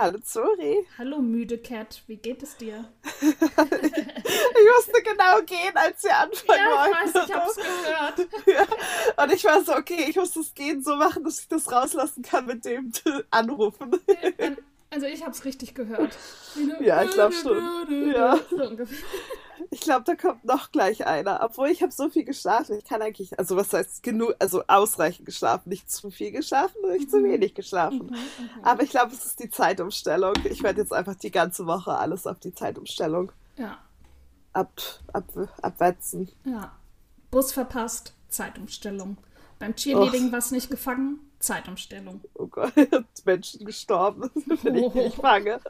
Hallo Zori. Hallo müde Cat, wie geht es dir? ich musste genau gehen, als wir anfangen ja, wollten. ich weiß, ich hab's gehört. Ja. Und ich war so, okay, ich muss das Gehen so machen, dass ich das rauslassen kann mit dem anrufen. Also ich hab's richtig gehört. Ja, ich glaube schon. Ja. Ich glaube, da kommt noch gleich einer. Obwohl ich habe so viel geschlafen. Ich kann eigentlich, also was heißt genug, also ausreichend geschlafen. Nicht zu viel geschlafen, nicht zu mhm. wenig geschlafen. Mhm. Aber ich glaube, es ist die Zeitumstellung. Ich werde jetzt einfach die ganze Woche alles auf die Zeitumstellung ja. ab, ab, abwetzen. Ja. Bus verpasst, Zeitumstellung. Beim Cheerleading was nicht gefangen, Zeitumstellung. Oh Gott, Menschen gestorben, wenn oh. ich nicht fange.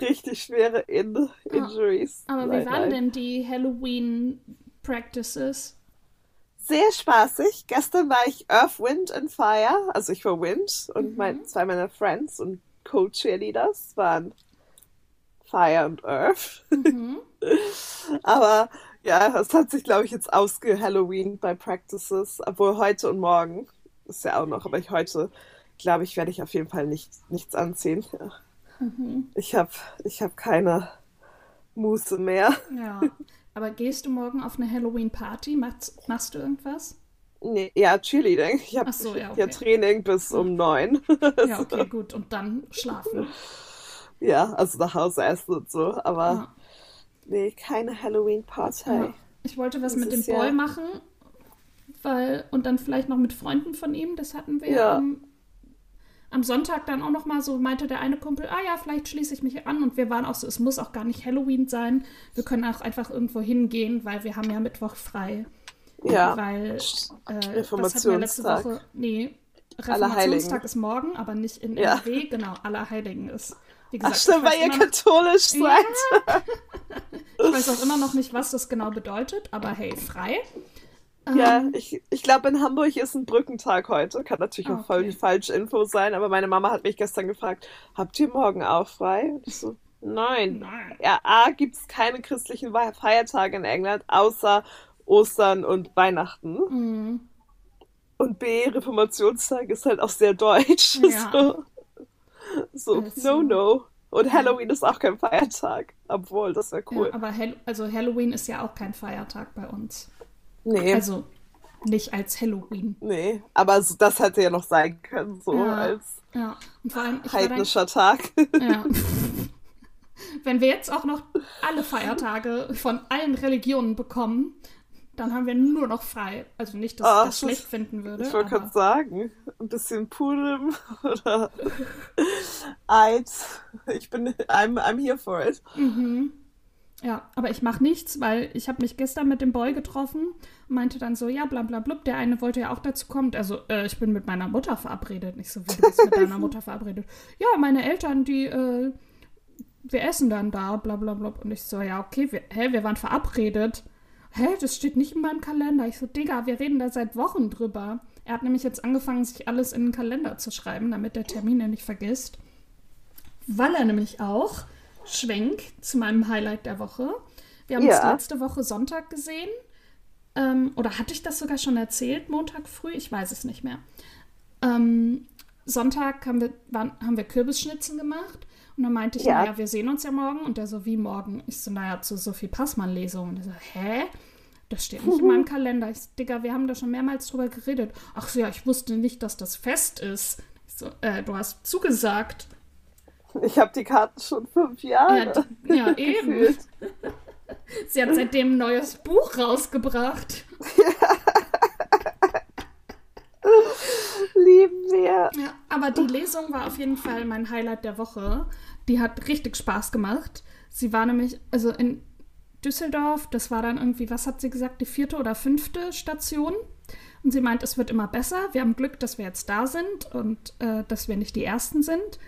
Richtig schwere In Injuries. Ah, aber wie waren denn die Halloween Practices? Sehr spaßig. Gestern war ich Earth, Wind and Fire. Also ich war Wind und mhm. mein, zwei meiner Friends und Co-Cheerleaders waren Fire und Earth. Mhm. aber ja, es hat sich, glaube ich, jetzt ausge-Halloween bei Practices, obwohl heute und morgen ist ja auch noch, aber ich heute, glaube ich, werde ich auf jeden Fall nicht, nichts anziehen. Ja. Mhm. Ich habe ich hab keine Muße mehr. Ja, aber gehst du morgen auf eine Halloween-Party? Machst, machst du irgendwas? Nee, ja, Cheerleading. Ich habe so, ja, okay. ja, Training bis um neun. ja, okay, gut. Und dann schlafen. Ja, also nach Hause essen und so, aber ja. Nee, keine Halloween-Party. Ja. Ich wollte was das mit dem Boy machen, weil und dann vielleicht noch mit Freunden von ihm. Das hatten wir ja. am, am Sonntag dann auch noch mal so. Meinte der eine Kumpel, ah ja, vielleicht schließe ich mich an. Und wir waren auch so, es muss auch gar nicht Halloween sein. Wir können auch einfach irgendwo hingehen, weil wir haben ja Mittwoch frei. Ja. Weil äh, Reformationstag. Woche, nee, Reformationstag ist morgen, aber nicht in ja. NRW. Genau, Allerheiligen ist. Wie gesagt, Ach stimmt, weil ihr katholisch seid. Ja. ich weiß auch immer noch nicht, was das genau bedeutet, aber hey, frei. Ja, ähm, ich, ich glaube, in Hamburg ist ein Brückentag heute. Kann natürlich okay. auch voll die falsche Info sein, aber meine Mama hat mich gestern gefragt, habt ihr morgen auch frei? Und ich so, nein. nein. Ja, A, gibt es keine christlichen Feiertage in England, außer Ostern und Weihnachten. Mhm. Und B, Reformationstag ist halt auch sehr deutsch. Ja. So. So, also, no, no. Und Halloween ist auch kein Feiertag. Obwohl, das wäre cool. Ja, aber Hall also Halloween ist ja auch kein Feiertag bei uns. Nee. Also nicht als Halloween. Nee, aber so, das hätte ja noch sein können, so ja, als ja. Und vor allem, heidnischer Tag. Ja. Wenn wir jetzt auch noch alle Feiertage von allen Religionen bekommen, dann haben wir nur noch frei. Also nicht, dass ich das schlecht finden würde. Ich wollte gerade sagen, ein bisschen Purim oder Eid. Ich bin, I'm, I'm here for it. Mhm. Ja, aber ich mache nichts, weil ich habe mich gestern mit dem Boy getroffen und meinte dann so, ja, bla bla blub, der eine wollte ja auch dazu kommen. Also, äh, ich bin mit meiner Mutter verabredet. Nicht so, wie du bist mit deiner Mutter verabredet. Ja, meine Eltern, die, äh, wir essen dann da, bla bla blub. Und ich so, ja, okay, wir, hä, wir waren verabredet hä, das steht nicht in meinem Kalender. Ich so, Digga, wir reden da seit Wochen drüber. Er hat nämlich jetzt angefangen, sich alles in den Kalender zu schreiben, damit der Termin ja nicht vergisst. Weil er nämlich auch, Schwenk zu meinem Highlight der Woche. Wir haben ja. uns letzte Woche Sonntag gesehen. Ähm, oder hatte ich das sogar schon erzählt, Montag früh? Ich weiß es nicht mehr. Ähm, Sonntag haben wir, waren, haben wir Kürbisschnitzen gemacht. Und dann meinte ich, ja. naja, wir sehen uns ja morgen. Und der so, wie morgen? Ich so, naja, zu Sophie Passmann-Lesung. Und er so, hä? Das steht nicht in meinem Kalender. Ich so, Digga, wir haben da schon mehrmals drüber geredet. Ach so, ja, ich wusste nicht, dass das fest ist. Ich so, äh, du hast zugesagt. Ich habe die Karten schon fünf Jahre. Ja, ja eben. Sie hat seitdem ein neues Buch rausgebracht. Ja. Lieben wir. Ja, aber die Lesung war auf jeden Fall mein Highlight der Woche. Die hat richtig Spaß gemacht. Sie war nämlich, also in Düsseldorf, das war dann irgendwie, was hat sie gesagt, die vierte oder fünfte Station. Und sie meint, es wird immer besser. Wir haben Glück, dass wir jetzt da sind und äh, dass wir nicht die Ersten sind.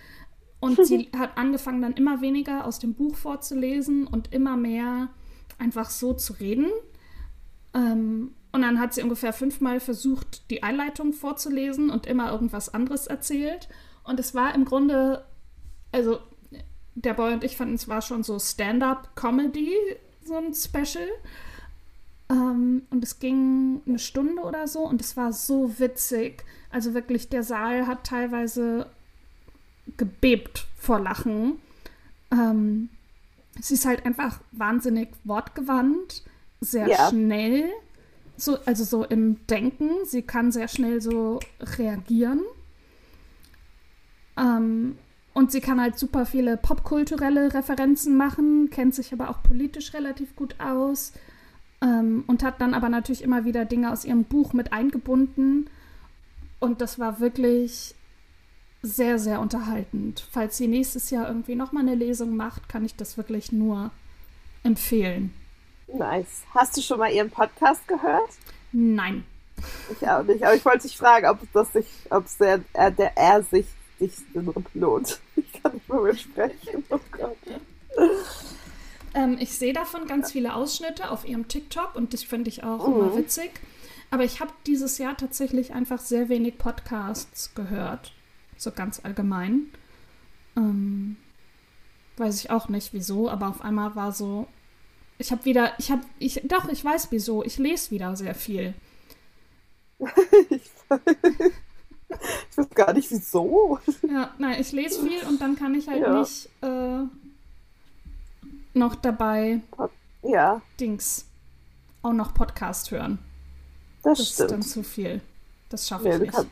Und sie hat angefangen, dann immer weniger aus dem Buch vorzulesen und immer mehr einfach so zu reden. Ähm, und dann hat sie ungefähr fünfmal versucht, die Einleitung vorzulesen und immer irgendwas anderes erzählt. Und es war im Grunde, also der Boy und ich fanden, es war schon so Stand-up-Comedy, so ein Special. Ähm, und es ging eine Stunde oder so und es war so witzig. Also wirklich, der Saal hat teilweise gebebt vor Lachen. Ähm, sie ist halt einfach wahnsinnig wortgewandt, sehr Ja. schnell, so, also so im Denken. Sie kann sehr schnell so reagieren. Ähm, und sie kann halt super viele popkulturelle Referenzen machen, kennt sich aber auch politisch relativ gut aus ähm, und hat dann aber natürlich immer wieder Dinge aus ihrem Buch mit eingebunden. Und das war wirklich sehr, sehr unterhaltend. Falls sie nächstes Jahr irgendwie nochmal eine Lesung macht, kann ich das wirklich nur empfehlen. Nice. Hast du schon mal ihren Podcast gehört? Nein. Ich auch nicht. Aber ich wollte dich fragen, ob das sich, ob es der, er, der er sich sich lohnt. Ich kann nicht mehr sprechen. Oh Gott. Ähm, ich sehe davon ganz viele Ausschnitte auf ihrem TikTok und das finde ich auch immer witzig. Aber ich habe dieses Jahr tatsächlich einfach sehr wenig Podcasts gehört. So ganz allgemein. Ähm, weiß ich auch nicht wieso, aber auf einmal war so. Ich habe wieder, ich habe, ich, doch, ich weiß wieso. Ich lese wieder sehr viel. Ich weiß gar nicht wieso. Ja, nein, ich lese viel und dann kann ich halt Ja. nicht äh, noch dabei Ja, Dings auch noch Podcast hören. das, Das ist dann stimmt. zu viel. Das schaffe Nee, ich nicht.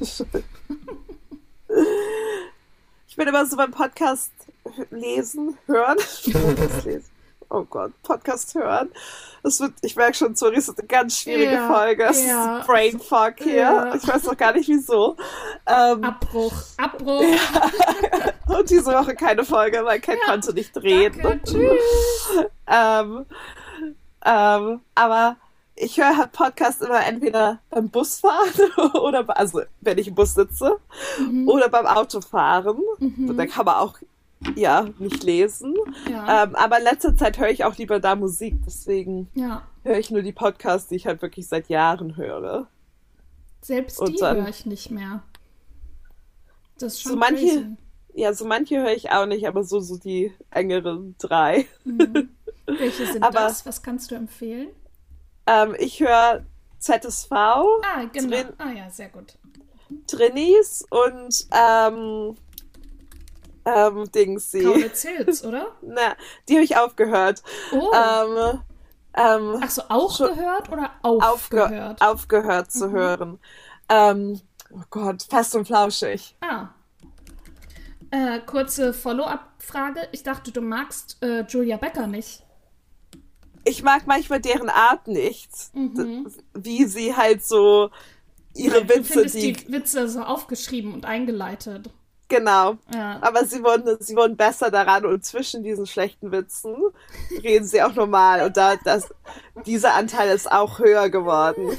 Ich bin immer so beim Podcast lesen, hören. Podcast lesen. Oh Gott, Podcast hören. Das wird, ich merke schon, sorry, es ist eine ganz schwierige Ja, Folge. Es ja. ist Brain Fog hier. Ja. Ich weiß noch gar nicht wieso. Ähm, Abbruch, Abbruch. und diese Woche keine Folge, weil Ken Ja, konnte nicht reden. Danke, tschüss. Ähm, ähm, aber ich höre halt Podcasts immer entweder beim Busfahren oder also wenn ich im Bus sitze Mhm. oder beim Autofahren. Da kann man auch ja nicht lesen. Ja, Ähm, aber in letzter Zeit höre ich auch lieber da Musik, deswegen ja. höre ich nur die Podcasts, die ich halt wirklich seit Jahren höre. Selbst die höre ich nicht mehr. Das ist schon So manche- crazy. Ja, so manche höre ich auch nicht, aber so, so die engeren drei. Mhm. Welche sind Aber- das? Was kannst du empfehlen? Ähm, ich höre ZSV, Ah, genau. Drin- Ah ja, sehr gut. Trinis und ähm, ähm, Dingsy. Kaulitz Hills, oder? Na, die habe ich aufgehört. Oh. Ähm, ähm, Ach so, auch gehört oder aufge aufgehört? aufgehört zu hören. Ähm, oh Gott, fest und flauschig. Ah. Äh, kurze Follow-up-Frage. Ich dachte, du magst äh, Julia Becker nicht. Ich mag manchmal deren Art nicht. Mhm. Wie sie halt so ihre Du Witze, die, die Witze so aufgeschrieben und eingeleitet. genau. Ja. Aber sie wurden, sie wurden besser daran und zwischen diesen schlechten Witzen reden sie auch normal und da, das, dieser Anteil ist auch höher geworden.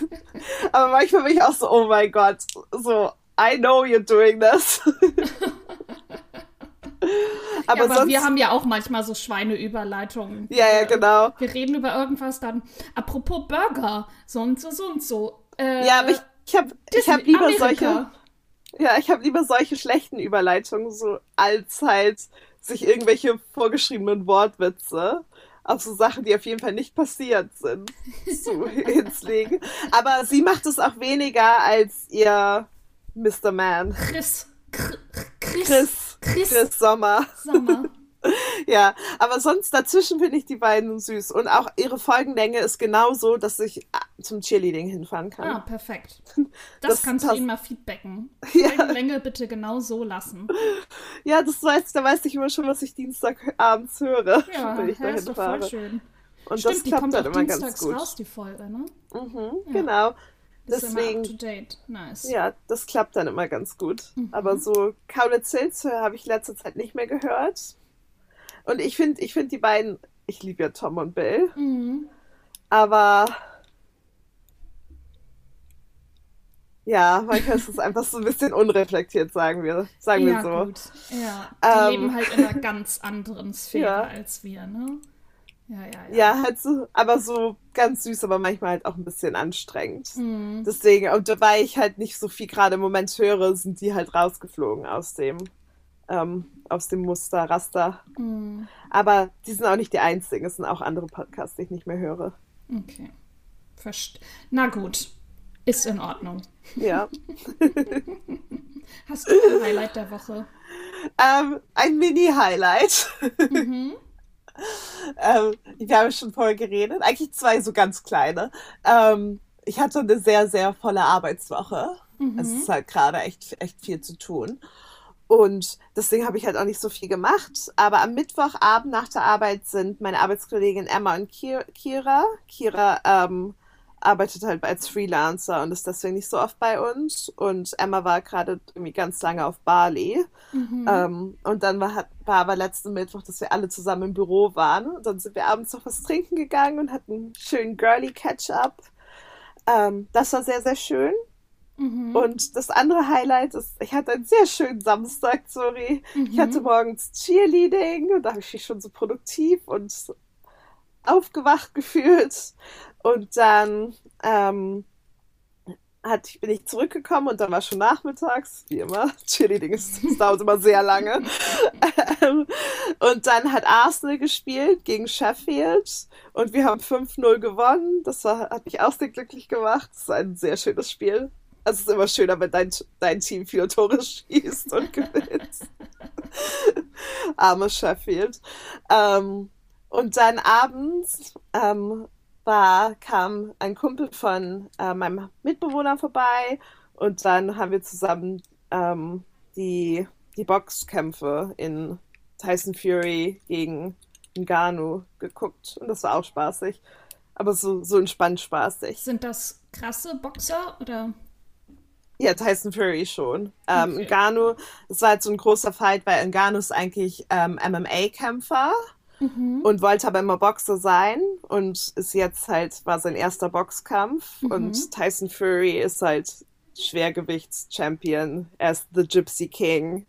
Aber manchmal bin ich auch so, oh mein Gott, so, I know you're doing this. aber, ja, aber sonst, wir haben ja auch manchmal so Schweineüberleitungen. ja, ja, genau. Wir reden über irgendwas dann. Apropos Burger, so und so, so und so. Äh, Ja, aber ich, ich habe hab lieber Amerika. solche, ja, ich habe lieber solche schlechten Überleitungen, so als halt sich irgendwelche vorgeschriebenen Wortwitze auf so Sachen, die auf jeden Fall nicht passiert sind, zu hinzulegen. Aber sie macht es auch weniger als ihr Mr. Man. Chris. Chris. Chris. Chris. Chris. Sommer. Sommer. Ja, aber sonst dazwischen finde ich die beiden süß. Und auch ihre Folgenlänge ist genauso, dass ich ah, zum Cheerleading hinfahren kann. Ah, perfekt. Das, Das kannst du passt. ihnen mal feedbacken. Ja. Folgenlänge bitte genau so lassen. Ja, das weiß, da weiß ich immer schon, was ich Dienstagabends höre, Ja, wenn ich ja ist doch voll schön. Und Stimmt, das die klappt kommt dann immer ganz dienstags gut. raus, die Folge, ne? Mhm, Ja. Genau. Ist Deswegen, up to date. Nice. ja, das klappt dann immer ganz gut. Mhm. Aber so Kaulitz Hills habe ich letzte Zeit nicht mehr gehört. Und ich finde, ich finde die beiden, ich liebe ja Tom und Bill, Mhm. aber ja, manchmal ist es einfach so ein bisschen unreflektiert, sagen wir, sagen ja, wir so. gut. Ja, die Ähm. leben halt in einer ganz anderen Sphäre Ja. als wir, ne? Ja, ja, ja. Ja, halt so, aber so ganz süß, aber manchmal halt auch ein bisschen anstrengend. Mhm. Deswegen, und weil ich halt nicht so viel gerade im Moment höre, sind die halt rausgeflogen aus dem, ähm, aus dem Muster, Raster. Mhm. Aber die sind auch nicht die einzigen, es sind auch andere Podcasts, die ich nicht mehr höre. Okay. Verst Na gut. Ist in Ordnung. Ja. Hast du ein Highlight der Woche? Ähm, ein Mini-Highlight. Mhm. Ähm, wir haben schon vorher geredet. Eigentlich zwei so ganz kleine. Ähm, ich hatte eine sehr, sehr volle Arbeitswoche. Mhm. Es ist halt gerade echt, echt viel zu tun. Und deswegen habe ich halt auch nicht so viel gemacht. Aber am Mittwochabend nach der Arbeit sind meine Arbeitskollegin Emma und Kira. Kira ähm, arbeitet halt als Freelancer und ist deswegen nicht so oft bei uns. Und Emma war gerade irgendwie ganz lange auf Bali. Mhm. Ähm, und dann war, war aber letzten Mittwoch, dass wir alle zusammen im Büro waren. Und dann sind wir abends noch was trinken gegangen und hatten einen schönen Girly Catch-up. Ähm, das war sehr, sehr schön. Mhm. Und das andere Highlight ist, ich hatte einen sehr schönen Samstag, sorry. Mhm. Ich hatte morgens Cheerleading und da habe ich mich schon so produktiv und aufgewacht gefühlt. Und dann ähm, hat, bin ich zurückgekommen und dann war schon nachmittags, wie immer. Cheerleading ist, das dauert immer sehr lange. Ähm, und dann hat Arsenal gespielt gegen Sheffield und wir haben 5-0 gewonnen. Das war, hat mich auch sehr glücklich gemacht. Das war ein sehr schönes Spiel. Also es ist immer schöner, wenn dein, dein Team viele Tore schießt und gewinnt. Arme Sheffield. Ähm, und dann abends ähm, war, kam ein Kumpel von äh, meinem Mitbewohner vorbei und dann haben wir zusammen ähm, die, die Boxkämpfe in Tyson Fury gegen Ngannou geguckt und das war auch spaßig. Aber so, so entspannt spaßig. Sind das krasse Boxer oder? Ja, Tyson Fury schon. Ähm, okay. Ngannou, es war halt so ein großer Fight, weil Ngannou ist eigentlich ähm, MMA-Kämpfer mhm. und wollte aber immer Boxer sein und ist jetzt halt, war sein erster Boxkampf mhm. und Tyson Fury ist halt Schwergewichts-Champion. Er ist The Gypsy King.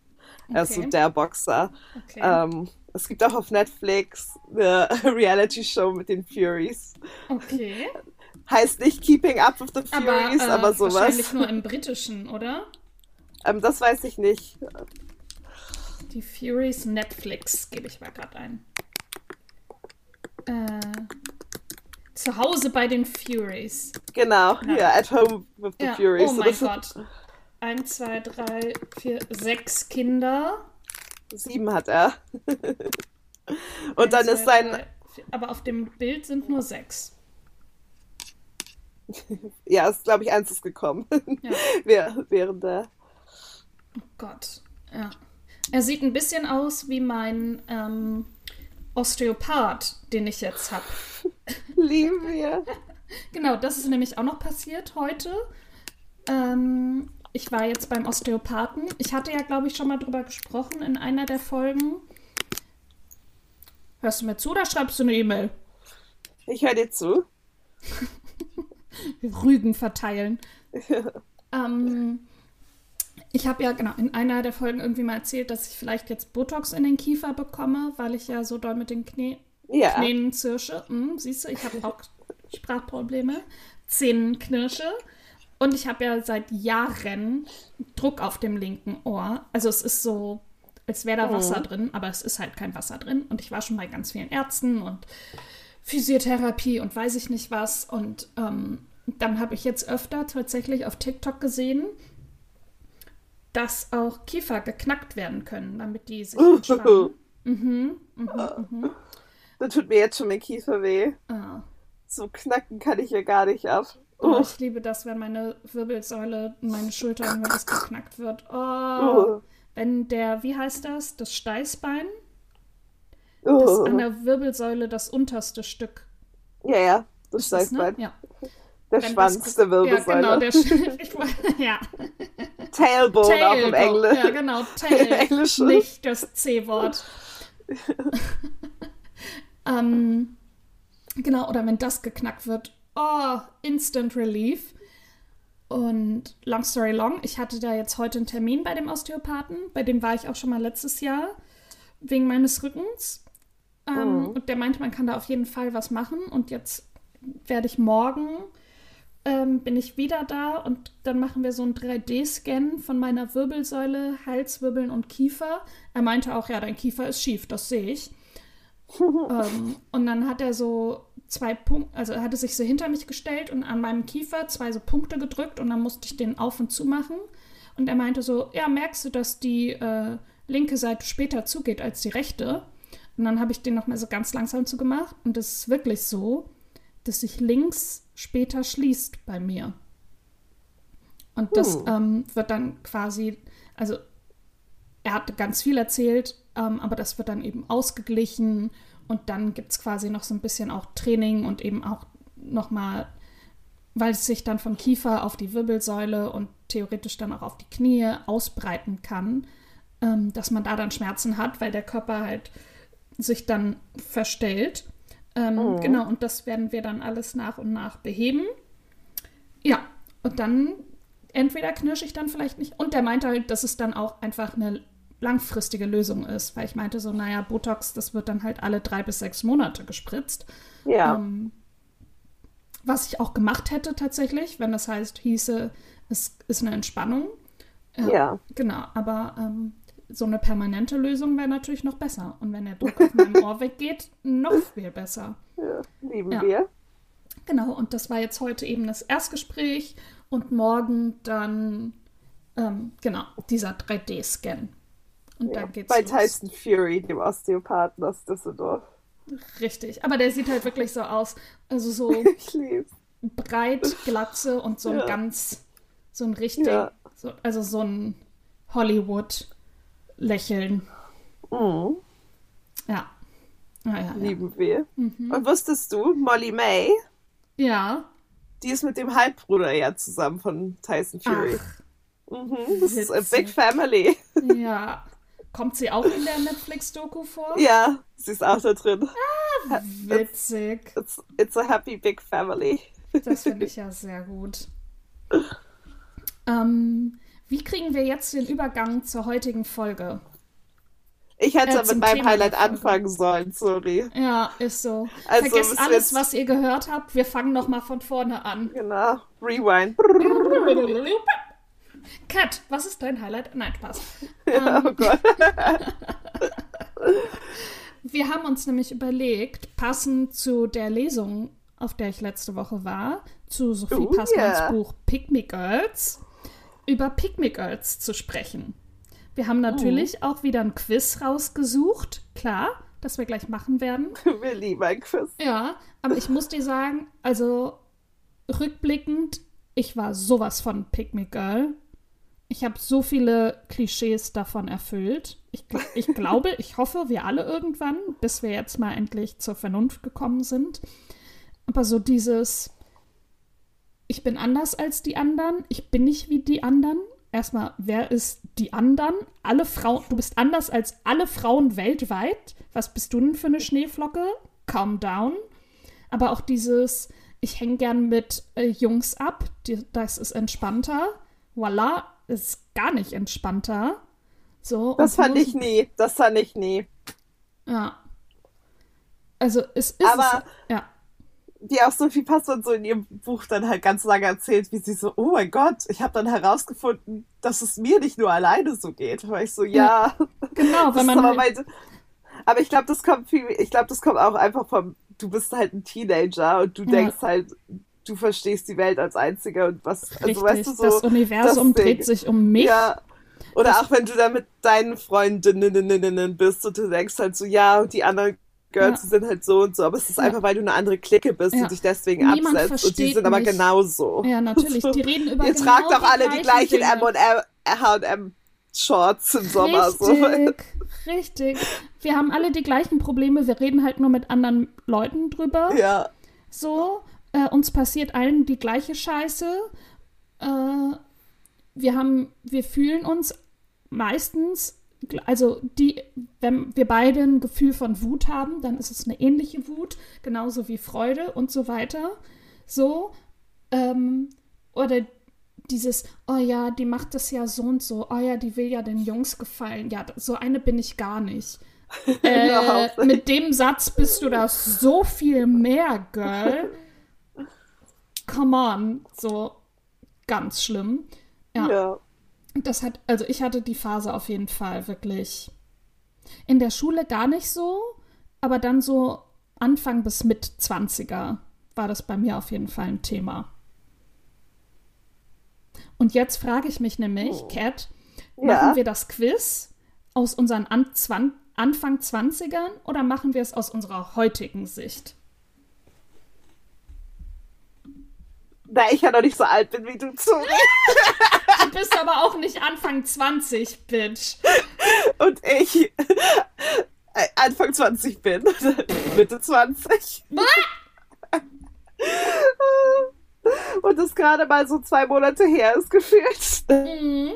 Er okay. ist so der Boxer. Okay. Ähm, es gibt auch auf Netflix eine Reality-Show mit den Furies. Okay. Heißt nicht Keeping Up with the Furies, aber, äh, aber sowas. Wahrscheinlich nur im Britischen, oder? Ähm, das weiß ich nicht. Die Furies Netflix gebe ich mal gerade ein. Äh, zu Hause bei den Furies. Genau, ja, yeah, at home with the ja. Furies. Oh mein Gott. Eins, zwei, drei, vier, sechs Kinder. Sieben hat er. Und Eins, dann ist sein. Drei, aber auf dem Bild sind nur sechs. ja, ist, glaube ich, eins ist gekommen. Ja. Während der. Oh Gott, ja. Er sieht ein bisschen aus wie mein ähm, Osteopath, den ich jetzt habe. Lieben wir. genau, das ist nämlich auch noch passiert heute. Ähm, ich war jetzt beim Osteopathen. Ich hatte ja, glaube ich, schon mal drüber gesprochen in einer der Folgen. Hörst du mir zu oder schreibst du eine E-Mail? Ich höre dir zu. Rügen verteilen. ähm, ich habe ja genau in einer der Folgen irgendwie mal erzählt, dass ich vielleicht jetzt Botox in den Kiefer bekomme, weil ich ja so doll mit den Knie ja. Knien zirsche. Hm, siehst du, ich habe auch Sprachprobleme, Zähnenknirsche. Und ich habe ja seit Jahren Druck auf dem linken Ohr. Also es ist so, als wäre da Wasser oh. drin, aber es ist halt kein Wasser drin. Und ich war schon bei ganz vielen Ärzten und Physiotherapie und weiß ich nicht was. Und ähm, dann habe ich jetzt öfter tatsächlich auf TikTok gesehen, dass auch Kiefer geknackt werden können, damit die sich entspannen. mhm, mhm, mhm. Da tut mir jetzt schon mein Kiefer weh. Ah. So knacken kann ich ja gar nicht ab. Oh, ich liebe das, wenn meine Wirbelsäule, meine Schultern, wenn das geknackt wird. Oh, oh. Wenn der, wie heißt das? Das Steißbein das an der Wirbelsäule das unterste Stück. Ja, ja, das heißt ne? Ja. Der Wenn Schwanz der Wirbelsäule. Ja, genau, der ich, ja. Tailbone, Tailbone auch im Englisch. Ja, genau, Tail. Englisch. Nicht das C-Wort. ähm, genau, oder wenn das geknackt wird. Oh, Instant Relief. Und long story long, ich hatte da jetzt heute einen Termin bei dem Osteopathen. Bei dem war ich auch schon mal letztes Jahr wegen meines Rückens. Ähm, mhm. Und der meinte, man kann da auf jeden Fall was machen. Und jetzt werde ich morgen, ähm, bin ich wieder da und dann machen wir so einen 3D-Scan von meiner Wirbelsäule, Halswirbeln und Kiefer. Er meinte auch, ja, dein Kiefer ist schief, das sehe ich. ähm, und dann hat er so zwei Punkte, also er hatte sich so hinter mich gestellt und an meinem Kiefer zwei so Punkte gedrückt und dann musste ich den auf und zu machen. Und er meinte so, ja, merkst du, dass die äh, linke Seite später zugeht als die rechte? Und dann habe ich den nochmal so ganz langsam zugemacht. Und es ist wirklich so, dass sich links später schließt bei mir. Und das Hm. ähm, wird dann quasi, also er hat ganz viel erzählt, ähm, aber das wird dann eben ausgeglichen und dann gibt es quasi noch so ein bisschen auch Training und eben auch nochmal, weil es sich dann vom Kiefer auf die Wirbelsäule und theoretisch dann auch auf die Knie ausbreiten kann, ähm, dass man da dann Schmerzen hat, weil der Körper halt sich dann verstellt. Ähm, Oh. Genau, und das werden wir dann alles nach und nach beheben. Ja, und dann entweder knirsche ich dann vielleicht nicht. Und der meinte halt, dass es dann auch einfach eine langfristige Lösung ist, weil ich meinte so, naja, Botox, das wird dann halt alle drei bis sechs Monate gespritzt. Ja. Ähm, was ich auch gemacht hätte tatsächlich, wenn das heißt, hieße, es ist eine Entspannung. Äh, ja. Genau, aber ähm, so eine permanente Lösung wäre natürlich noch besser. Und wenn der Druck auf meinem Ohr weggeht, noch viel besser. ja. Lieben Ja. wir. Genau, und das war jetzt heute eben das Erstgespräch und morgen dann, ähm, genau, dieser 3D-Scan. Und Ja. dann geht's Bei los. Tyson Fury, dem Osteopathen aus Düsseldorf. Richtig, aber der sieht halt wirklich so aus, also so breit, glatze und so ein Ja. ganz, so ein richtig, so, also so ein Hollywood-Lächeln. Mhm. Ja. Ja, ja, ja. Lieben wir. Mhm. Und wusstest du, Molly May, ja. die ist mit dem Halbbruder ja zusammen von Tyson Fury. Ach, Mhm. Das ist a witzig. big family. ja. Kommt sie auch in der Netflix-Doku vor? Ja, sie ist auch da drin. Witzig. It's, it's a happy big family. Das finde ich ja sehr gut. Ähm, wie kriegen wir jetzt den Übergang zur heutigen Folge? Ich hätte Äh, mit meinem Thema Highlight anfangen sollen, sorry. Ja, ist so. Also, Vergesst es alles, was ihr gehört habt. Wir fangen noch mal von vorne an. Genau. Rewind. Kat, was ist dein Highlight? Nein, Spaß. oh Gott. Wir haben uns nämlich überlegt, passend zu der Lesung, auf der ich letzte Woche war, zu Sophie Oh, Passmanns ja. Buch Pick Me Girls, über Me Girls zu sprechen. Wir haben natürlich Oh. auch wieder ein Quiz rausgesucht, klar, das wir gleich machen werden. Wir lieben ein Quiz. Ja, aber ich muss dir sagen, also rückblickend, ich war sowas von Me Girl. Ich habe so viele Klischees davon erfüllt. Ich, ich glaube, ich hoffe, wir alle irgendwann, bis wir jetzt mal endlich zur Vernunft gekommen sind. Aber so dieses, ich bin anders als die anderen, ich bin nicht wie die anderen. Erstmal, wer ist die anderen? Alle Frauen, du bist anders als alle Frauen weltweit. Was bist du denn für eine Schneeflocke? Calm down. Aber auch dieses, ich hänge gern mit äh, Jungs ab, die, das ist entspannter. Voila, ist gar nicht entspannter. So, Das fand ich nie. Das fand ich nie. Ja. Also es ist Aber- es, ja. Wie auch Sophie Passmann so in ihrem Buch dann halt ganz lange erzählt, wie sie so, oh mein Gott, ich habe dann herausgefunden, dass es mir nicht nur alleine so geht. Weil ich so, ja, Genau, wenn man aber halt, mein, aber ich glaube, das kommt viel, ich glaube, das kommt auch einfach vom, du bist halt ein Teenager und du Ja. denkst halt, du verstehst die Welt als Einziger und was, also richtig, weißt du so, das Universum das dreht sich um mich. Ja. Oder Das- auch wenn du da mit deinen Freundinnen bist und du denkst halt so, ja, und die anderen Girls die sind halt so und so, aber es ist Ja. einfach, weil du eine andere Clique bist Ja. und dich deswegen Niemand absetzt und die sind aber mich. genauso. Ja, natürlich, die reden über Ihr genau tragt doch alle die gleichen. M&M Shorts im Sommer. So. Richtig, richtig. Wir haben alle die gleichen Probleme, wir reden halt nur mit anderen Leuten drüber. Ja, So, äh, uns passiert allen die gleiche Scheiße. Äh, wir haben, wir fühlen uns meistens, also die, wenn wir beide ein Gefühl von Wut haben, dann ist es eine ähnliche Wut, genauso wie Freude und so weiter. So, ähm, oder dieses, oh ja, die macht das ja so und so, oh ja, die will ja den Jungs gefallen. Ja, so eine bin ich gar nicht. Äh, mit dem Satz bist du das so viel mehr, Girl. Come on, so ganz schlimm. Ja, ja. Das hat, also ich hatte die Phase auf jeden Fall wirklich in der Schule gar nicht so, aber dann so Anfang bis mit 20er war das bei mir auf jeden Fall ein Thema. Und jetzt frage ich mich nämlich, oh. Cat, Ja. machen wir das Quiz aus unseren An Zwan Anfang 20ern oder machen wir es aus unserer heutigen Sicht? Da ich ja noch nicht so alt bin wie du, Zuri. Du bist aber auch nicht Anfang 20, Bitch. Und ich äh, Anfang 20 bin. Mitte 20. Und das gerade mal so zwei Monate her ist gefühlt. Mhm.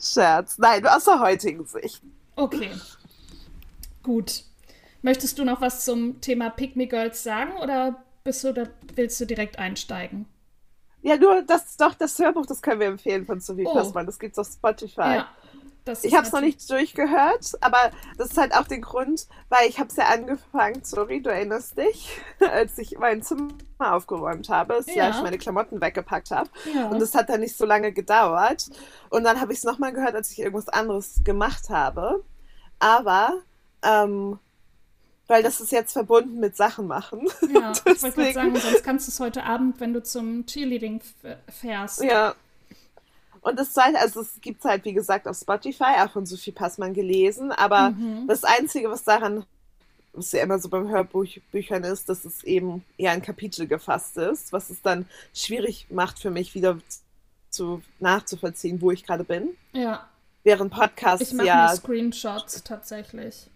Scherz. Nein, aus der heutigen Sicht. Okay. Gut. Möchtest du noch was zum Thema Pick Me Girls sagen oder bist du da, willst du direkt einsteigen? Ja, nur das doch das Hörbuch, das können wir empfehlen von Sophie Oh. Passmann. Das gibt's auf Spotify. Ja. Ich habe es noch nicht durchgehört, aber das ist halt auch der Grund, weil ich habe es ja angefangen, sorry, du erinnerst dich, als ich mein Zimmer aufgeräumt habe, Ja. meine Klamotten weggepackt habe. Ja. Und das hat dann nicht so lange gedauert. Und dann habe ich es nochmal gehört, als ich irgendwas anderes gemacht habe. Aber, ähm, weil das ist jetzt verbunden mit Sachen machen. Ja, ich wollte gerade sagen, sonst kannst du es heute Abend, wenn du zum Cheerleading fährst. Ja. Und das zweite, also es gibt halt, wie gesagt, auf Spotify, auch von Sophie Passmann gelesen, aber Mhm. das Einzige, was daran, was ja immer so beim Hörbüchern ist, dass es eben eher ein Kapitel gefasst ist, was es dann schwierig macht für mich wieder zu nachzuvollziehen, wo ich gerade bin. Ja, Während Podcasts ich mache ja, Screenshots tatsächlich.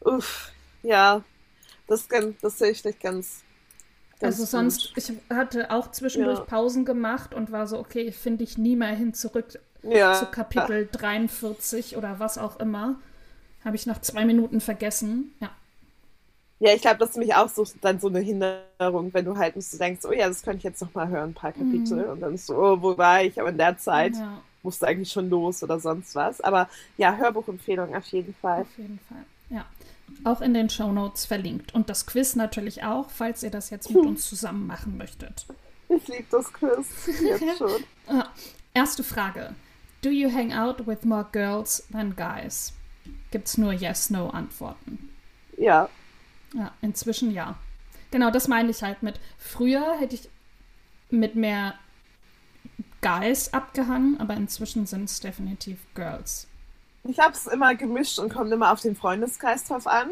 uff, ja, das, das sehe ich nicht ganz, ganz Also sonst, ich hatte auch zwischendurch Ja. Pausen gemacht und war so, okay, ich finde ich nie mehr hin zurück gut. Ja, zu Kapitel 43 oder was auch immer. Habe ich nach zwei Minuten vergessen. Ja. Ja, ich glaube, das ist nämlich auch so dann so eine Hinderung, wenn du halt nicht so denkst, oh ja, das könnte ich jetzt noch mal hören, ein paar Kapitel. Und dann ist so, oh, wo war ich? Aber in der Zeit Mhm. ja, musste eigentlich schon los oder sonst was. Aber ja, Hörbuchempfehlung auf jeden Fall. auf jeden Fall. Auch in den Shownotes verlinkt. Und das Quiz natürlich auch, falls ihr das jetzt mit uns zusammen machen möchtet. Ich liebe das Quiz jetzt schon. Ah, erste Frage. Do you hang out with more girls than guys? Gibt's nur Yes-No-Antworten? Ja, Ja, inzwischen ja. Genau, das meine ich halt mit. Früher hätte ich mit mehr Guys abgehangen, aber inzwischen sind es definitiv Girls. Ich habe es immer gemischt und kommt immer auf den Freundeskreis drauf an.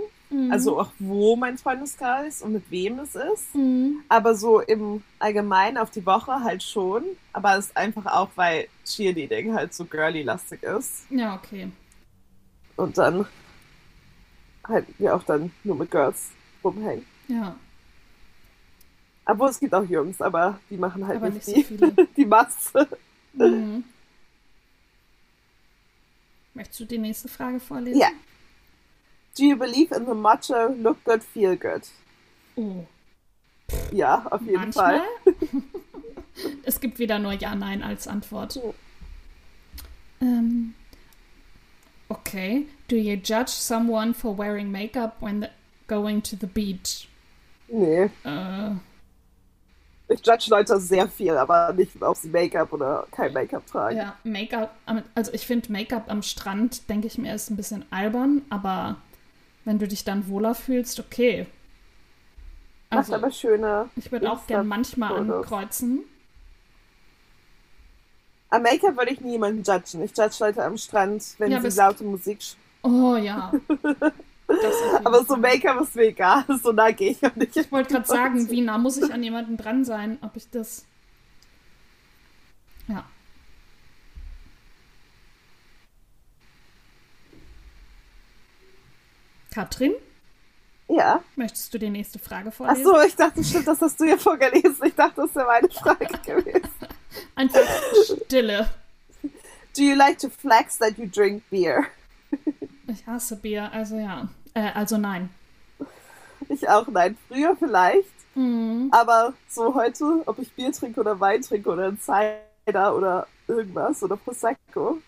Also auch wo mein Freundeskreis und mit wem es ist. Mhm. Aber so im Allgemeinen auf die Woche halt schon. Aber es ist einfach auch, weil Cheerleading halt so girly-lastig ist. Ja, okay. Und dann halt wir auch dann nur mit Girls rumhängen. Ja, Obwohl es gibt auch Jungs, aber die machen halt aber nicht, nicht so die, viele. die Masse. Mhm. Möchtest du die nächste Frage vorlesen? Ja. Do you believe in the motto look good, feel good? Oh, Ja, auf jeden manchmal. Fall. es gibt wieder nur Ja, Nein als Antwort. Ja. Ähm, okay. Do you judge someone for wearing makeup when going to the beach? Nee. Äh, Ich judge Leute sehr viel, aber nicht, ob sie Make-up oder kein Make-up tragen. ja, Make-up, also ich finde Make-up am Strand, denke ich mir, ist ein bisschen albern, aber wenn du dich dann wohler fühlst, okay. Macht Also, aber schöne. ich würde auch gern manchmal ankreuzen. Am Make-up würde ich nie jemanden judgen. Ich judge Leute am Strand, wenn Ja, sie laute Musik. Oh ja. Das Aber so. Make-up ist mir egal. So nah gehe ich auch nicht. Ich wollte gerade sagen, wie nah muss ich an jemanden dran sein, ob ich das. Ja. Katrin, Ja. möchtest du die nächste Frage vorlesen? so, ich dachte, stimmt, das hast du ja vorgelesen. Ich dachte, das wäre meine Frage gewesen. Einfach Stille. Do you like to flex that you drink beer? Ich hasse Bier, also ja. Äh, also nein. Ich auch, nein. Früher vielleicht. Mhm. Aber so heute, ob ich Bier trinke oder Wein trinke oder ein Cider oder irgendwas oder Prosecco,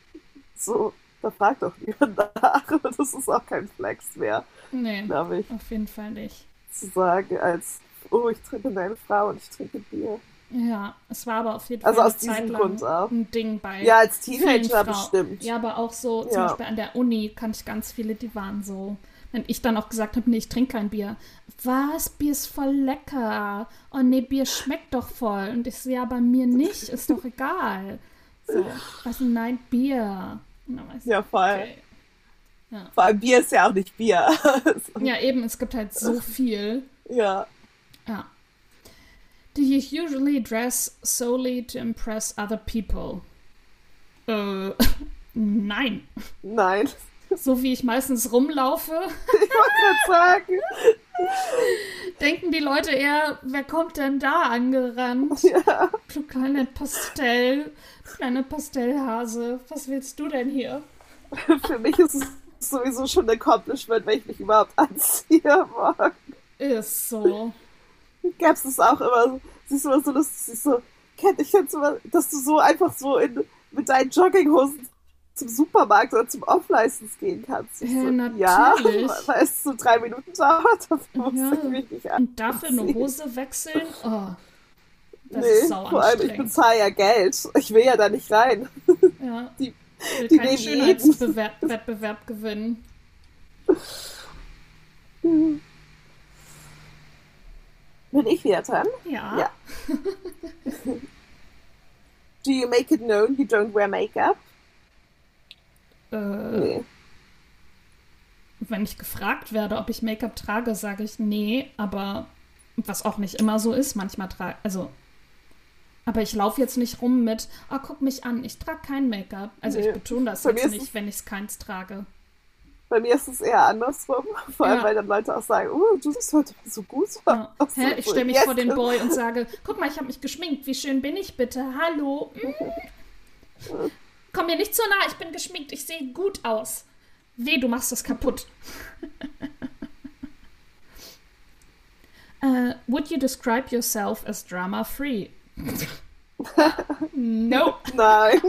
so, da fragt doch niemand nach. Und das ist auch kein Flex mehr, Nee, glaube ich, auf jeden Fall nicht. zu sagen, als, oh, ich trinke eine Frau und ich trinke Bier. Ja, es war aber auf jeden Also Fall aus eine Zeit diesem Grund auch. ein Ding bei Ja, als Teenager bestimmt. Ja, aber auch so, zum Ja. Beispiel an der Uni kannte ich ganz viele, die waren so. Und ich dann auch gesagt habe, nee, ich trinke kein Bier. Was? Bier ist voll lecker. Oh nee, Bier schmeckt doch voll. Und ich so, ja, bei mir nicht, ist doch egal. So, was nein, Bier. Ja, voll. Okay. Ja. Vor allem Bier ist ja auch nicht Bier. ja, eben, es gibt halt so viel. Ja. Ja. Do you usually dress solely to impress other people? Äh, nein. Nein. So wie ich meistens rumlaufe. Ich wollte sagen. Denken die Leute eher, wer kommt denn da angerannt? Ja. Du kleine Pastell, kleine Pastellhase, was willst du denn hier? Für mich ist es sowieso schon ein Accomplishment, wenn ich mich überhaupt anziehe morgen. Ist so. Gab es auch immer, siehst du mal so lustig, so, kennt ich jetzt immer, dass du so einfach so in, mit deinen Jogginghosen zum Supermarkt oder zum Off-License gehen kannst. Ja, so, natürlich. Ja, weil es so drei Minuten dauert, dafür ja. muss ich mich nicht Und dafür eine Hose wechseln? Oh. Das nee, ist sau vor allem ich bezahle ja Geld. Ich will ja da nicht rein. Ja. Die ich will die keinen Schönheitswettbewerb gewinnen. Bin ich wieder dran? Ja. ja. Do you make it known you don't wear makeup? Äh, nee. Wenn ich gefragt werde, ob ich Make-up trage, sage ich nee, aber was auch nicht immer so ist, manchmal trage, also aber ich laufe jetzt nicht rum mit, oh, guck mich an, ich trage kein Make-up. Also nee. ich betone das Bei jetzt nicht, wenn ich es keins trage. Bei mir ist es eher andersrum. Vor allem, ja. weil dann Leute auch sagen, oh, du siehst heute so gut ja. Hä? Ich stelle mich yes. vor den Boy und sage, guck mal, ich habe mich geschminkt. Wie schön bin ich bitte? Hallo? Mm. Komm mir nicht zu nah, ich bin geschminkt. Ich sehe gut aus. Weh, du machst das kaputt. uh, would you describe yourself as drama-free? nope. Nein.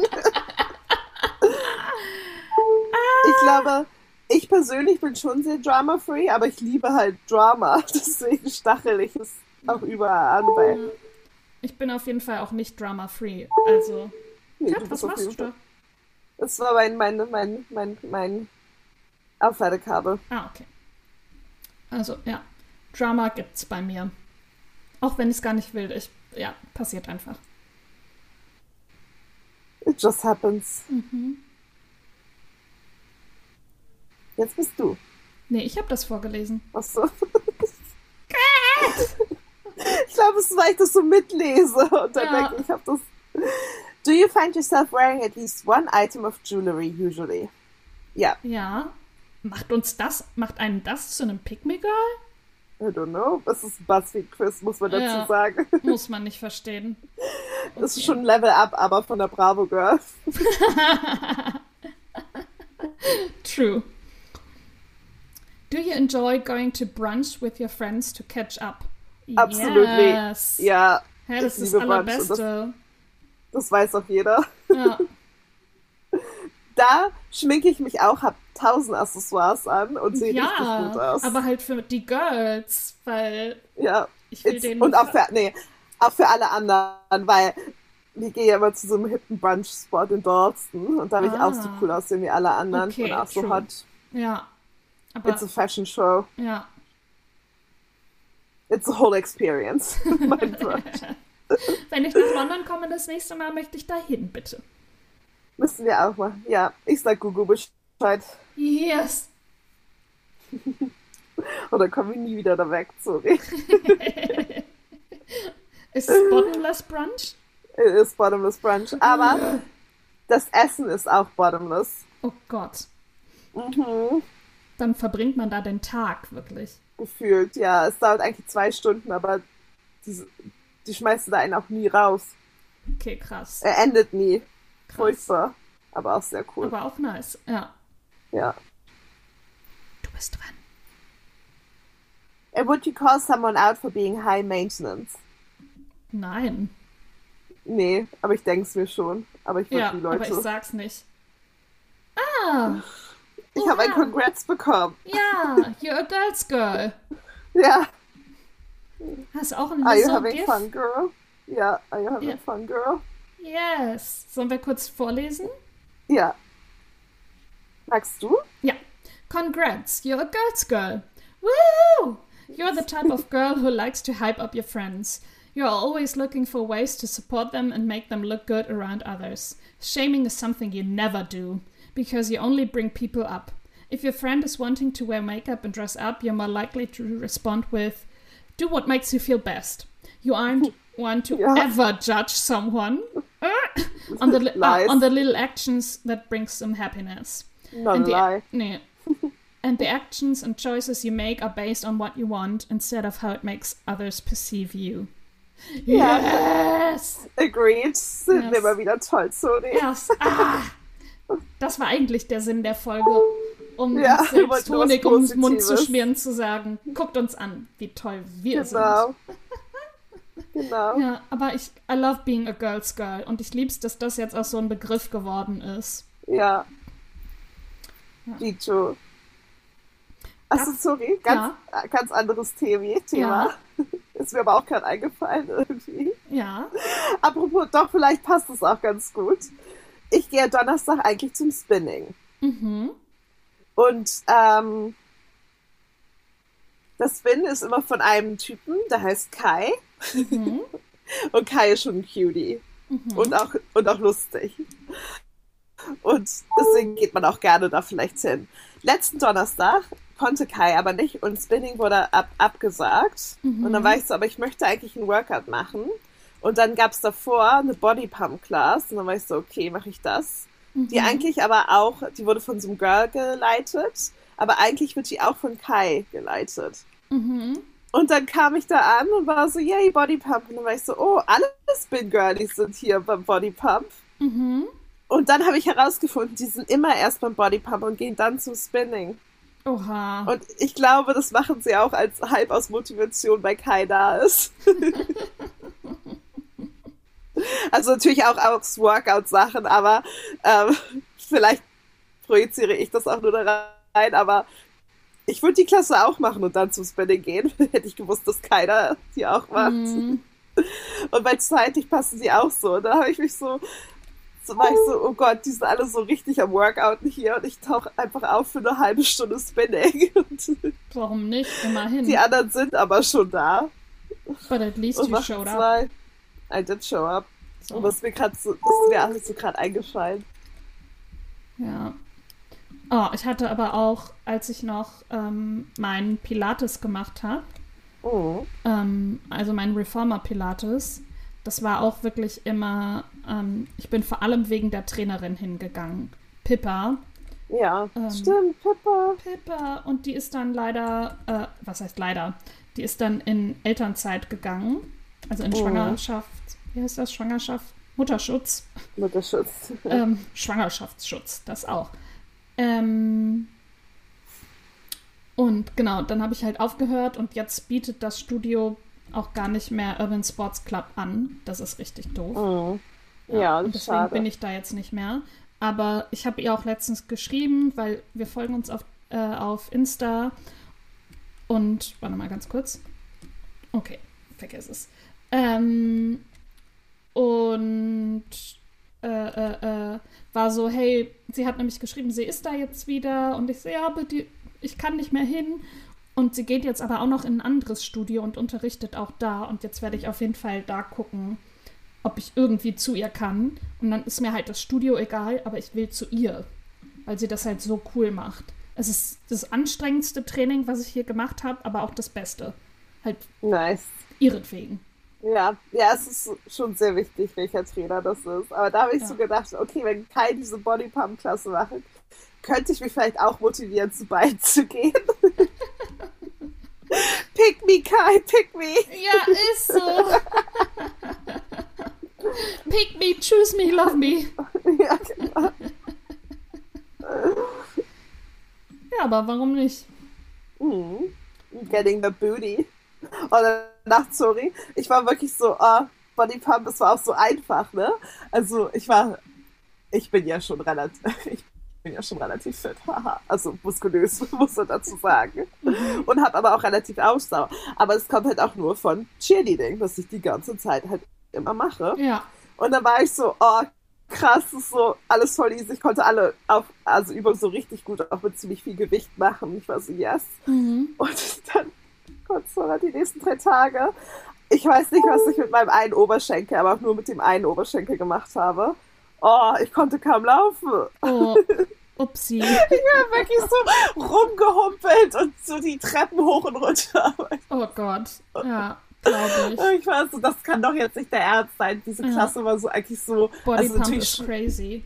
ich glaube, ich persönlich bin schon sehr drama-free, aber ich liebe halt Drama. Deswegen stachel ich es auch überall an. Weil ich bin auf jeden Fall auch nicht drama-free. Also. Nee, ja, was machst du da? Das war mein, mein, mein, mein, mein Aufladekabel. Ah, okay. Also, ja. Drama gibt's bei mir. Auch wenn ich es gar nicht will. Ich ja, passiert einfach. It just happens. Mhm. Jetzt bist du. Nee, ich habe das vorgelesen. Ach so. ich glaube, es ist, weil ich das so mitlese und dann ja. denke ich, habe das. Do you find yourself wearing at least one item of jewelry usually? Ja. Ja. Macht uns das, macht einen das zu einem Pick-Me-Girl? I don't know. Das ist Buzzfeed-Quiz, muss man dazu ja, sagen. Muss man nicht verstehen. Okay. Das ist schon Level Up, aber von der Bravo Girl. True. Do you enjoy going to brunch with your friends to catch up? Absolut. Yes. Ja. Hey, das ist das Allerbeste. Das, weiß auch jeder. Ja. da schminke ich mich auch, hab tausend Accessoires an und sehe ja, richtig gut aus. aber halt für die Girls, weil ja, ich will den und auch für, nee, auch für alle anderen, weil wir gehen ja immer zu so einem hippen Brunch-Spot in Dorsten und da will ah. ich auch so ah. cool aussehen wie alle anderen okay, und auch true. so hot. Ja. Aber, It's a fashion show. Ja. It's a whole experience. mein Brunch. Wenn ich nach London komme das nächste Mal, möchte ich da hin, bitte. Müssen wir auch mal. Ja, ich sag Google Bescheid. Yes. Oder kommen wir nie wieder da weg, sorry. ist es Bottomless Brunch? Es ist Bottomless Brunch, aber das Essen ist auch Bottomless. Oh Gott. Mhm. Dann verbringt man da den Tag, wirklich. Gefühlt, ja. Es dauert eigentlich zwei Stunden, aber die, die schmeißen da einen auch nie raus. Okay, krass. Er endet nie. Krass. Furchtbar. Aber auch sehr cool. Aber auch nice, ja. Ja. Du bist dran. And would you call someone out for being high maintenance? Nein. Nee, aber ich denke es mir schon. Aber ich würde ja, die Leute. Aber ich sag's nicht. Ah! Ich habe ein Congrats bekommen. Ja, you're a girl's girl. ja. Hast auch ein Are you having Gift? fun, girl? Yeah, are you having yeah. fun, girl? Yes. Sollen wir kurz vorlesen? Ja. Magst du? Ja. Congrats, you're a girl's girl. Woo! You're the type of girl who likes to hype up your friends. You're always looking for ways to support them and make them look good around others. Shaming is something you never do, because you only bring people up. If your friend is wanting to wear makeup and dress up, you're more likely to respond with, Do what makes you feel best. You aren't one to Yeah. ever judge someone uh, on the li- uh, on the little actions that brings them happiness. Not and the, lie. and the actions and choices you make are based on what you want instead of how it makes others perceive you. Ja. Yes! Agreed. Sind Yes. mal wieder toll, sorry. Yes. Ah. Das war eigentlich der Sinn der Folge, um Ja, uns selbst Honig ums Mund zu schmieren, zu sagen, guckt uns an, wie toll wir Genau. Genau. sind. Ja, aber ich, I love being a girl's girl und ich lieb's, dass das jetzt auch so ein Begriff geworden ist. Ja. Ja. Achso, Das- sorry, ganz, äh, ganz anderes Thema. Thema. Ist mir aber auch gerade eingefallen irgendwie. Ja. Apropos, doch, vielleicht passt es auch ganz gut. Ich gehe Donnerstag eigentlich zum Spinning. Mhm. Und ähm, das Spin ist immer von einem Typen, der heißt Kai. Mhm. Und Kai ist schon ein Cutie. Mhm. Und, auch, und auch lustig. Und deswegen geht man auch gerne da vielleicht hin. Letzten Donnerstag konnte Kai aber nicht und Spinning wurde ab, abgesagt. Mhm. Und dann war ich so, aber ich möchte eigentlich einen Workout machen. Und dann gab es davor eine Body Pump Class. Und dann war ich so, okay, mache ich das. Die Mhm. eigentlich aber auch, die wurde von so einem Girl geleitet. Aber eigentlich wird die auch von Kai geleitet. Mhm. Und dann kam ich da an und war so, yay, Body Pump. Und dann war ich so, oh, alle Spin-Girlies sind hier beim Body Pump. Mhm. Und dann habe ich herausgefunden, die sind immer erst beim Body Pump und gehen dann zum Spinning. Oha. Und ich glaube, das machen sie auch als halb aus Motivation, weil Kai da ist. also natürlich auch aus Workout-Sachen, aber ähm, vielleicht projiziere ich das auch nur da rein, aber ich würde die Klasse auch machen und dann zum Spinning gehen. Hätte ich gewusst, dass keiner die auch macht. Mhm. Und weil zeitlich passen sie auch so. Und da habe ich mich so, so war ich so, oh Gott, die sind alle so richtig am Workouten hier und ich tauche einfach auf für eine halbe Stunde Spinning. Warum nicht? Immerhin. die anderen sind aber schon da. But at least you showed up. zwei. I did show up. So. Das ist mir gerade so, das alles so gerade eingefallen. Ja. Oh, ich hatte aber auch, als ich noch ähm, meinen Pilates gemacht habe, Oh. ähm, also mein Reformer Pilates, das war auch wirklich immer, ähm, ich bin vor allem wegen der Trainerin hingegangen. Pippa. Ja, Ähm. stimmt, Pippa. Pippa. Und die ist dann leider, äh, was heißt leider? Die ist dann in Elternzeit gegangen. Also in Oh. Schwangerschaft. Wie heißt das? Schwangerschaft? Mutterschutz. Mutterschutz. ähm, Schwangerschaftsschutz, das auch. Ähm, und genau, dann habe ich halt aufgehört und jetzt bietet das Studio auch gar nicht mehr Urban Sports Club an. Das ist richtig doof. Mhm. Ja, ist deswegen schade. bin ich da jetzt nicht mehr. Aber ich habe ihr auch letztens geschrieben, weil wir folgen uns auf, äh, auf Insta. Und, warte mal ganz kurz. Okay, vergiss es. Ähm, und äh, äh, äh, war so, hey, sie hat nämlich geschrieben, sie ist da jetzt wieder. Und ich so, ja, aber die, ich kann nicht mehr hin. Und sie geht jetzt aber auch noch in ein anderes Studio und unterrichtet auch da. Und jetzt werde ich auf jeden Fall da gucken, ob ich irgendwie zu ihr kann. Und dann ist mir halt das Studio egal, aber ich will zu ihr, weil sie das halt so cool macht. Es ist das anstrengendste Training, was ich hier gemacht habe, aber auch das Beste. Halt Nice. ihretwegen. Ja, ja, es ist schon sehr wichtig, welcher Trainer das ist. Aber da habe ich Ja. so gedacht, okay, wenn Kai diese Bodypump-Klasse macht, könnte ich mich vielleicht auch motivieren, zu beiden zu gehen. pick me, Kai, pick me. Ja, ist so. Pick me, choose me, love me. ja, genau. Ja, aber warum nicht? Mhm. Getting the booty. Oder Nacht, sorry. Ich war wirklich so, ah, Bodypump, es war auch so einfach, ne? Also ich war, ich bin ja schon relativ, ich bin ja schon relativ fit, haha. Also muskulös, muss man dazu sagen. Und habe aber auch relativ Ausdauer. Aber es kommt halt auch nur von Cheerleading, was ich die ganze Zeit halt immer mache. Ja. Und dann war ich so, oh, krass, ist so alles voll easy. Ich konnte alle auf, also Übungen so richtig gut, auch mit ziemlich viel Gewicht machen. Ich war so, yes. Mhm. Und dann kurz vor die nächsten drei Tage. Ich weiß nicht, was ich mit meinem einen Oberschenkel, aber auch nur mit dem einen Oberschenkel gemacht habe. Oh, ich konnte kaum laufen. Oh, upsi. Ich war wirklich so rumgehumpelt und so die Treppen hoch und runter. Oh Gott. Ja, glaube ich. Ich war so, das kann doch jetzt nicht der Ernst sein. Diese Ja. Klasse war so eigentlich so, Body also Pump natürlich ist schon, crazy.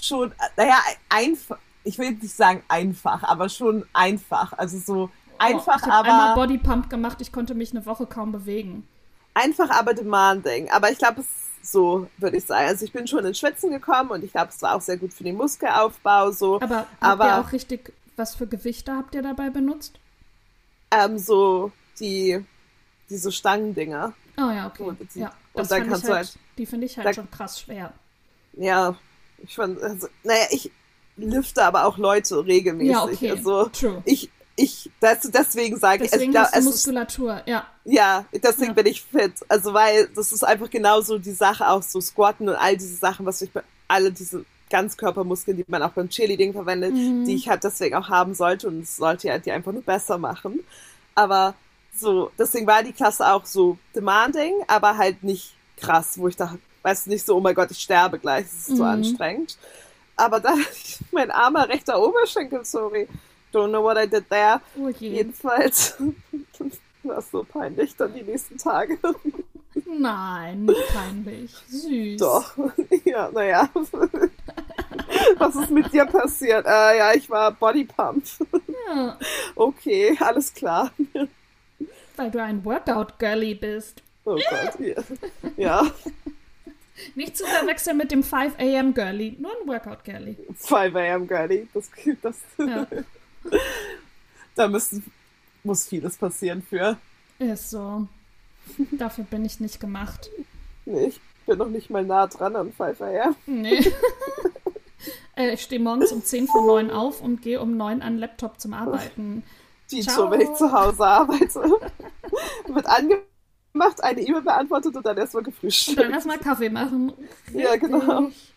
schon, naja, einfach, ich will jetzt nicht sagen einfach, aber schon einfach. Also so einfach, oh, ich hab einmal aber Body Pump gemacht, ich konnte mich eine Woche kaum bewegen. einfach, aber demanding. Aber ich glaube, es ist so, würde ich sagen. Also ich bin schon ins Schwitzen gekommen und ich glaube, es war auch sehr gut für den Muskelaufbau, so. Aber habt Aber- ihr auch richtig, was für Gewichte habt ihr dabei benutzt? Ähm, so die, diese Stangendinger. Oh ja, okay. Die- ja, und das dann kannst du halt, halt- die finde ich halt da- schon krass schwer. Ja, ich fand, also, naja, ich lüfte aber auch Leute regelmäßig. Ja, okay. Also True. ich, ich, das, deswegen sage ich, Deswegen es ist, Muskulatur, ja. ja, deswegen Ja. bin ich fit. Also weil das ist einfach genauso die Sache auch so Squatten und all diese Sachen, was ich bei alle diese Ganzkörpermuskeln, die man auch beim Cheerleading verwendet, Mhm. die ich halt deswegen auch haben sollte und es sollte ja die einfach nur besser machen. Aber so, deswegen war die Klasse auch so demanding, aber halt nicht krass, wo ich dachte, weißt du, nicht so, oh mein Gott, ich sterbe gleich, das ist so Mhm. anstrengend. Aber dann, mein armer rechter Oberschenkel, sorry, don't know what I did there. Oh je. Jedenfalls war es so peinlich dann die nächsten Tage. Nein, nicht peinlich. Süß. Doch, ja, naja. Was ist mit dir passiert? Äh, ja, ich war Bodypump. Ja, Okay, alles klar. weil du ein Workout-Girly bist. Oh Gott, ja. ja. Nicht zu verwechseln mit dem 5 a.m. Girly, nur ein Workout-Girly. 5 am Girlie. Das, das, Ja, da müssen, muss vieles passieren für. ist so. Dafür bin ich nicht gemacht. Nee, ich bin noch nicht mal nah dran an 5 am. Nee. Äh, ich stehe morgens um 10 vor 9 auf und gehe um 9 an den Laptop zum Arbeiten. Die Ciao. wenn ich zu Hause arbeite. Wird angemacht, eine E-Mail beantwortet und dann erstmal Und gefrühstückt. dann erstmal Kaffee machen. Ja, genau. Richtig.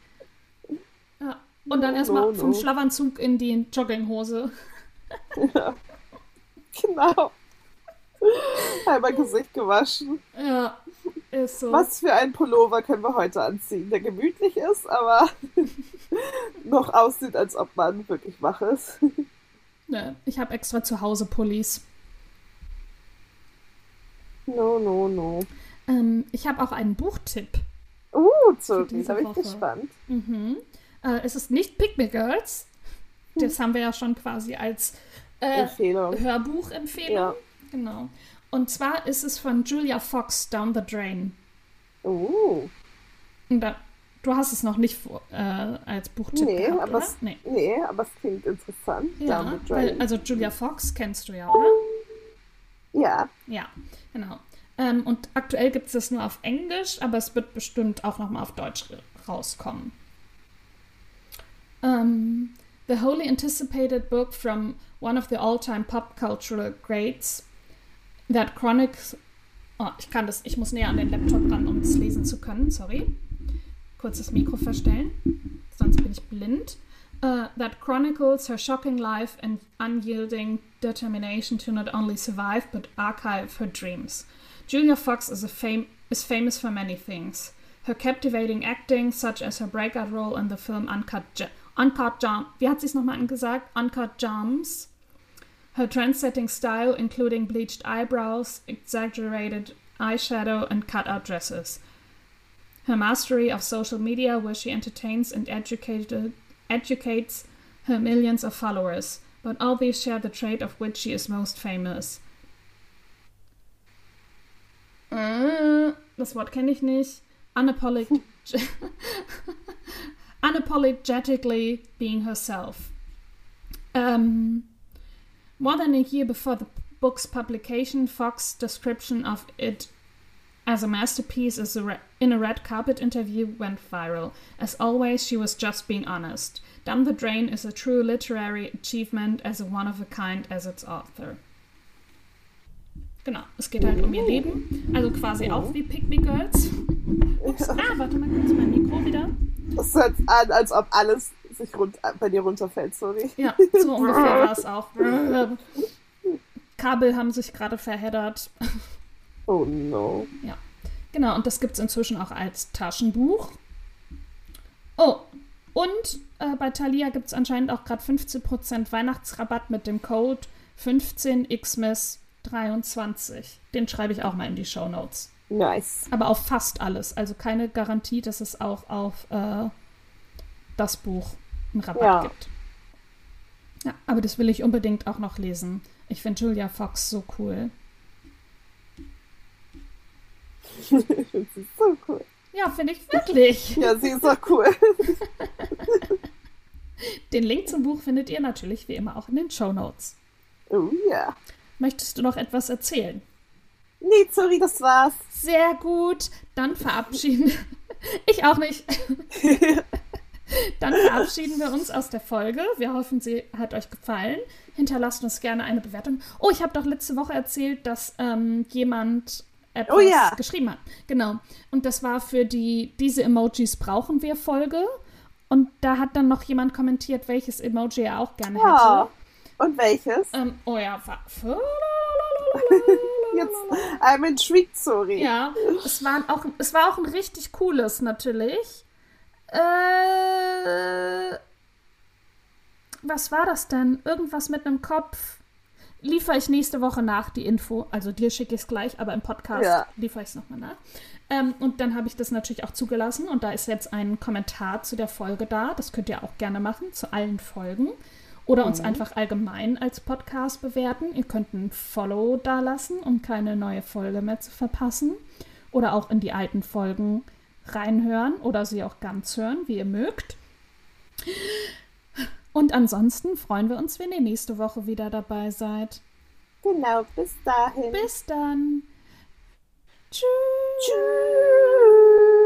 Ja. Und dann erstmal no, vom no. Schlafanzug in die Jogginghose. Ja. Genau. Einmal Gesicht gewaschen. Ja, ist so. Was für ein Pullover können wir heute anziehen, der gemütlich ist, aber noch aussieht, als ob man wirklich wach ist. Ne, ich habe extra zu Hause Pullis. No, no, no. Ähm, ich habe auch einen Buchtipp. Uh, Für Zoki, diese da bin ich gespannt. Mhm. Äh, es ist nicht Pick Me Girls. Das haben wir ja schon quasi als äh, Empfehlung. Hörbuchempfehlung. Ja. Genau. Und zwar ist es von Julia Fox, Down the Drain. Und da, du hast es noch nicht vor, äh, als Buchtipp nee, gehabt, aber oder? es, Nee. nee, aber es klingt interessant. Ja, Down the weil, drain. also Julia Fox kennst du ja, oder? ja, Ja, genau. Ähm, und aktuell gibt es das nur auf Englisch, aber es wird bestimmt auch nochmal auf Deutsch rauskommen. Um, the wholly anticipated book from one of the all-time pop cultural greats that chronicles. Oh, ich kann das, ich muss näher an den Laptop ran, um es lesen zu können. Sorry. Kurz das Mikro verstellen, sonst bin ich blind. Uh, that chronicles her shocking life and unyielding determination to not only survive but archive her dreams. Julia Fox is a fam- is famous for many things. Her captivating acting, such as her breakout role in the film Uncut, Ge- Uncut Gems, wie hat sie es nochmal gesagt? Uncut Gems. Her trend-setting style, including bleached eyebrows, exaggerated eyeshadow, and cut-out dresses. Her mastery of social media, where she entertains and educated, educates her millions of followers, but all these share the trait of which she is most famous. Äh, Das Wort kenne ich nicht. Unapolog unapologetically being herself. Um, more than a year before the book's publication, Fox's description of it as a masterpiece is a re- in a red carpet interview went viral. As always, she was just being honest. Down the Drain is a true literary achievement as a one of a kind as its author. Genau, es geht halt um ihr Leben. Also quasi auch wie Pick Me Girls. Ups, ah, warte mal kurz, mein Mikro wieder. Das hört an, als ob alles sich rund, bei dir runterfällt, sorry. Ja, so ungefähr war es auch. Kabel haben sich gerade verheddert. Oh no. Ja. Genau, und das gibt es inzwischen auch als Taschenbuch. Oh, und äh, bei Thalia gibt es anscheinend auch gerade 15% Weihnachtsrabatt mit dem Code 15xmas23. Den schreibe ich auch mal in die Show Notes. Nice. Aber auf fast alles. Also keine Garantie, dass es auch auf äh, das Buch einen Rabatt ja. gibt. Ja, aber das will ich unbedingt auch noch lesen. Ich finde Julia Fox so cool. sie ist so cool. Ja, finde ich wirklich. ja, sie ist so cool. Den Link zum Buch findet ihr natürlich wie immer auch in den Show Notes. Oh ja. Möchtest du noch etwas erzählen? Nee, sorry, das war's. Sehr gut. Dann verabschieden. ich auch nicht. Dann verabschieden wir uns aus der Folge. Wir hoffen, sie hat euch gefallen. Hinterlasst uns gerne eine Bewertung. Oh, ich habe doch letzte Woche erzählt, dass ähm, jemand etwas oh, ja. geschrieben hat. Genau. Und das war für die Diese Emojis brauchen wir Folge. Und da hat dann noch jemand kommentiert, welches Emoji er auch gerne oh. hätte. Und welches? Ähm, oh ja, Jetzt, I'm intrigued, sorry. Ja, es war auch, es war auch ein richtig cooles natürlich. Äh, was war das denn? Irgendwas mit einem Kopf. Liefere ich nächste Woche nach die Info. Also dir schicke ich es gleich, aber im Podcast ja. liefere ich es nochmal nach. Ähm, und dann habe ich das natürlich auch zugelassen. Und da ist jetzt ein Kommentar zu der Folge da. Das könnt ihr auch gerne machen, zu allen Folgen. Oder uns mhm. einfach allgemein als Podcast bewerten. Ihr könnt ein Follow dalassen, um keine neue Folge mehr zu verpassen. Oder auch in die alten Folgen reinhören oder sie auch ganz hören, wie ihr mögt. Und ansonsten freuen wir uns, wenn ihr nächste Woche wieder dabei seid. Genau, bis dahin. Bis dann. Tschüss. Tschüss.